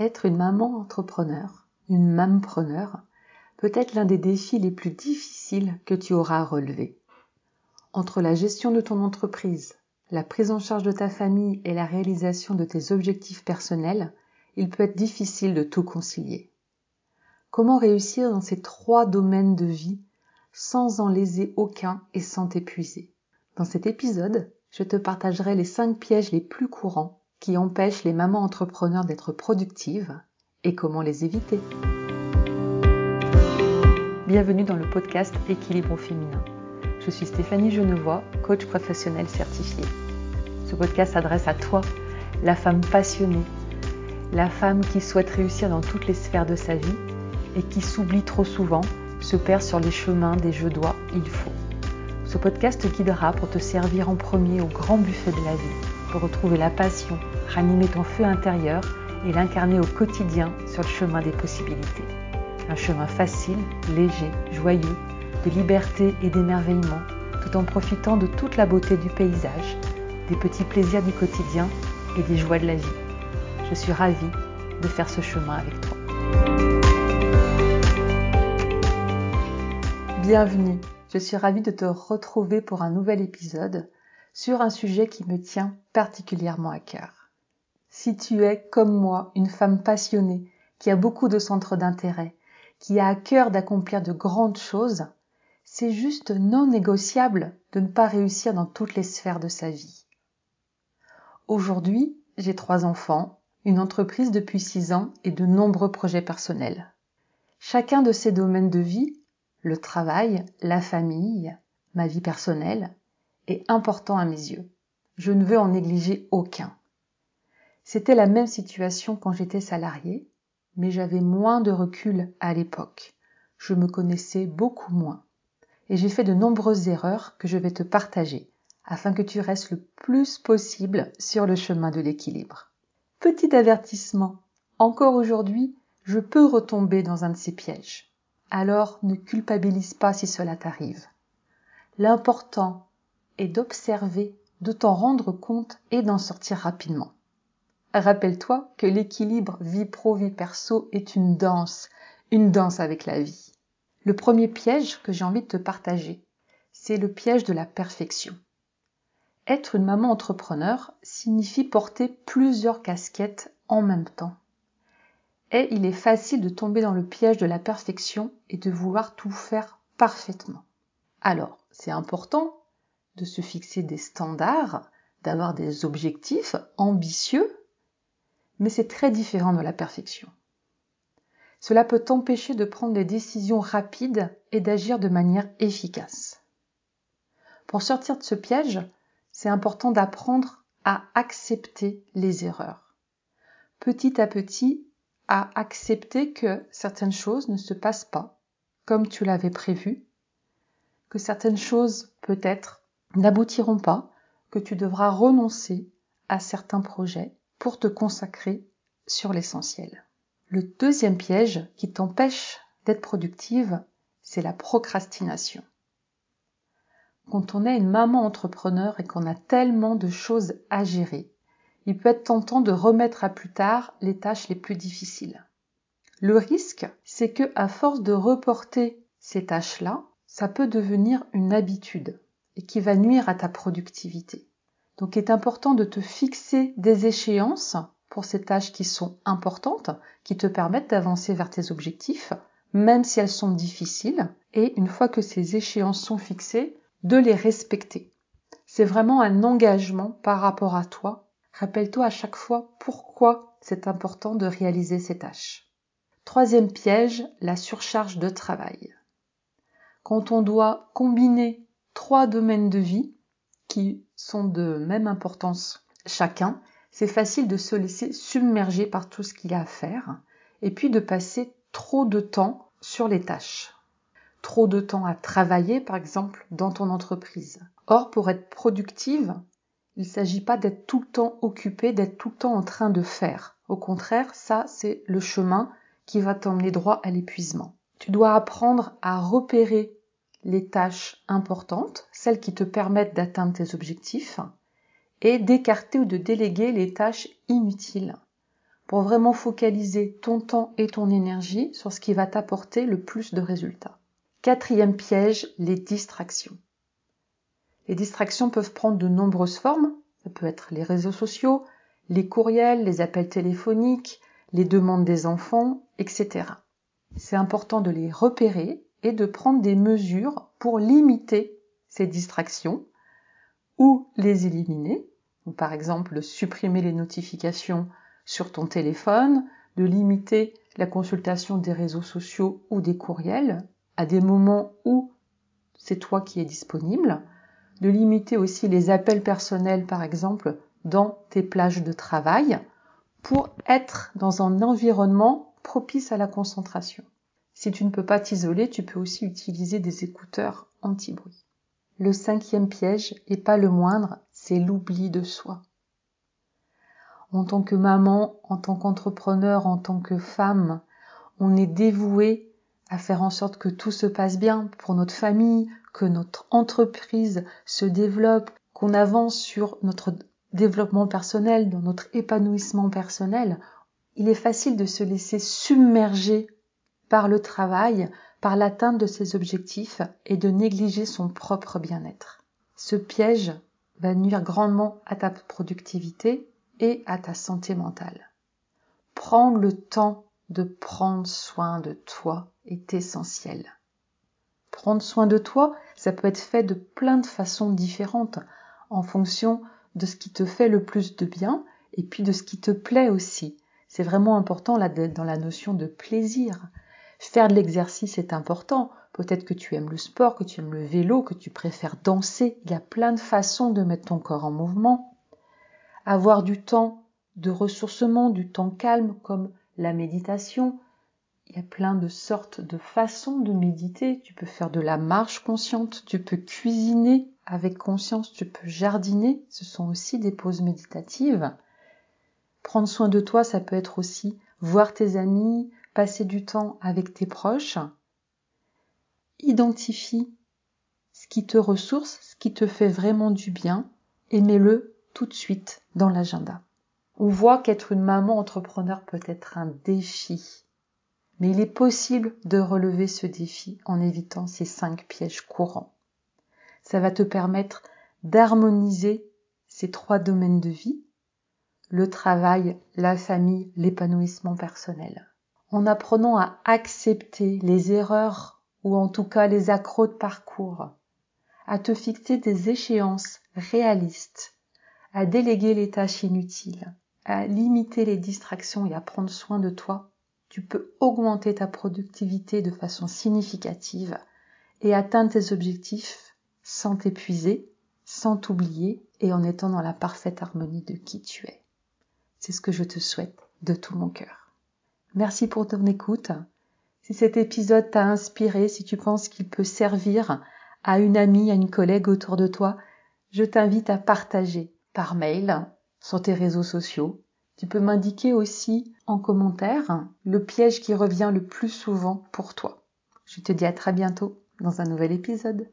Être une maman entrepreneur, une mampreneur, peut être l'un des défis les plus difficiles que tu auras à relever. Entre la gestion de ton entreprise, la prise en charge de ta famille et la réalisation de tes objectifs personnels, il peut être difficile de tout concilier. Comment réussir dans ces trois domaines de vie sans en léser aucun et sans t'épuiser? Dans cet épisode, je te partagerai les cinq pièges les plus courants qui empêchent les mamans entrepreneurs d'être productives et comment les éviter. Bienvenue dans le podcast Équilibre féminin. Je suis Stéphanie Genevois, coach professionnel certifié. Ce podcast s'adresse à toi, la femme passionnée, la femme qui souhaite réussir dans toutes les sphères de sa vie et qui s'oublie trop souvent, se perd sur les chemins des je dois, il faut. Ce podcast te guidera pour te servir en premier au grand buffet de la vie, pour retrouver la passion, ranimer ton feu intérieur et l'incarner au quotidien sur le chemin des possibilités. Un chemin facile, léger, joyeux, de liberté et d'émerveillement, tout en profitant de toute la beauté du paysage, des petits plaisirs du quotidien et des joies de la vie. Je suis ravie de faire ce chemin avec toi. Bienvenue je suis ravie de te retrouver pour un nouvel épisode sur un sujet qui me tient particulièrement à cœur. Si tu es, comme moi, une femme passionnée, qui a beaucoup de centres d'intérêt, qui a à cœur d'accomplir de grandes choses, c'est juste non négociable de ne pas réussir dans toutes les sphères de sa vie. Aujourd'hui, j'ai trois enfants, une entreprise depuis six ans et de nombreux projets personnels. Chacun de ces domaines de vie le travail, la famille, ma vie personnelle, est important à mes yeux. Je ne veux en négliger aucun. C'était la même situation quand j'étais salariée, mais j'avais moins de recul à l'époque. Je me connaissais beaucoup moins. Et j'ai fait de nombreuses erreurs que je vais te partager, afin que tu restes le plus possible sur le chemin de l'équilibre. Petit avertissement, encore aujourd'hui, je peux retomber dans un de ces pièges alors ne culpabilise pas si cela t'arrive. L'important d'observer, de t'en rendre compte et d'en sortir rapidement. Rappelle-toi que l'équilibre vie pro-vie perso est une danse, une danse avec la vie. Le premier piège que j'ai envie de te partager, c'est le piège de la perfection. Être une maman entrepreneur signifie porter plusieurs casquettes en même temps et il est facile de tomber dans le piège de la perfection et de vouloir tout faire parfaitement. Alors, c'est important de se fixer des standards, d'avoir des objectifs ambitieux, mais c'est très différent de la perfection. Cela peut t'empêcher de prendre des décisions rapides et d'agir de manière efficace. Pour sortir de ce piège, c'est important d'apprendre à accepter les erreurs. Petit à petit, à accepter que certaines choses ne se passent pas comme tu l'avais prévu, que certaines choses peut-être n'aboutiront pas, que tu devras renoncer à certains projets pour te consacrer sur l'essentiel. Le deuxième piège qui t'empêche d'être productive, c'est la procrastination. Quand on est une maman entrepreneur et qu'on a tellement de choses à gérer, il peut être tentant de remettre à plus tard les tâches les plus difficiles. Le risque, c'est que à force de reporter ces tâches-là, ça peut devenir une habitude et qui va nuire à ta productivité. Donc il est important de te fixer des échéances pour ces tâches qui sont importantes, qui te permettent d'avancer vers tes objectifs, même si elles sont difficiles, et une fois que ces échéances sont fixées, de les respecter. C'est vraiment un engagement par rapport à toi Rappelle-toi à chaque fois pourquoi c'est important de réaliser ces tâches. Troisième piège, la surcharge de travail. Quand on doit combiner trois domaines de vie qui sont de même importance chacun, c'est facile de se laisser submerger par tout ce qu'il y a à faire et puis de passer trop de temps sur les tâches. Trop de temps à travailler, par exemple, dans ton entreprise. Or, pour être productive, il ne s'agit pas d'être tout le temps occupé, d'être tout le temps en train de faire. Au contraire, ça, c'est le chemin qui va t'emmener droit à l'épuisement. Tu dois apprendre à repérer les tâches importantes, celles qui te permettent d'atteindre tes objectifs, et d'écarter ou de déléguer les tâches inutiles. pour vraiment focaliser ton temps et ton énergie sur ce qui va t'apporter le plus de résultats. Quatrième piège, les distractions. Les distractions peuvent prendre de nombreuses formes. Ça peut être les réseaux sociaux, les courriels, les appels téléphoniques, les demandes des enfants, etc. C'est important de les repérer et de prendre des mesures pour limiter ces distractions ou les éliminer. par exemple, supprimer les notifications sur ton téléphone, de limiter la consultation des réseaux sociaux ou des courriels à des moments où c'est toi qui es disponible, de limiter aussi les appels personnels par exemple dans tes plages de travail pour être dans un environnement propice à la concentration. Si tu ne peux pas t'isoler, tu peux aussi utiliser des écouteurs anti-bruit. Le cinquième piège, et pas le moindre, c'est l'oubli de soi. En tant que maman, en tant qu'entrepreneur, en tant que femme, on est dévoué à faire en sorte que tout se passe bien pour notre famille, que notre entreprise se développe, qu'on avance sur notre développement personnel, dans notre épanouissement personnel, il est facile de se laisser submerger par le travail, par l'atteinte de ses objectifs et de négliger son propre bien-être. Ce piège va nuire grandement à ta productivité et à ta santé mentale. Prendre le temps de prendre soin de toi est essentiel. Prendre soin de toi, ça peut être fait de plein de façons différentes en fonction de ce qui te fait le plus de bien et puis de ce qui te plaît aussi. C'est vraiment important là dans la notion de plaisir. Faire de l'exercice est important. Peut-être que tu aimes le sport, que tu aimes le vélo, que tu préfères danser. Il y a plein de façons de mettre ton corps en mouvement. Avoir du temps de ressourcement, du temps calme comme la méditation. Il y a plein de sortes de façons de méditer. Tu peux faire de la marche consciente, tu peux cuisiner avec conscience, tu peux jardiner, ce sont aussi des pauses méditatives. Prendre soin de toi, ça peut être aussi voir tes amis, passer du temps avec tes proches. Identifie ce qui te ressource, ce qui te fait vraiment du bien, et mets-le tout de suite dans l'agenda. On voit qu'être une maman entrepreneur peut être un défi, mais il est possible de relever ce défi en évitant ces cinq pièges courants ça va te permettre d'harmoniser ces trois domaines de vie, le travail, la famille, l'épanouissement personnel. En apprenant à accepter les erreurs ou en tout cas les accros de parcours, à te fixer des échéances réalistes, à déléguer les tâches inutiles, à limiter les distractions et à prendre soin de toi, tu peux augmenter ta productivité de façon significative et atteindre tes objectifs sans t'épuiser, sans t'oublier et en étant dans la parfaite harmonie de qui tu es. C'est ce que je te souhaite de tout mon cœur. Merci pour ton écoute. Si cet épisode t'a inspiré, si tu penses qu'il peut servir à une amie, à une collègue autour de toi, je t'invite à partager par mail sur tes réseaux sociaux. Tu peux m'indiquer aussi en commentaire le piège qui revient le plus souvent pour toi. Je te dis à très bientôt dans un nouvel épisode.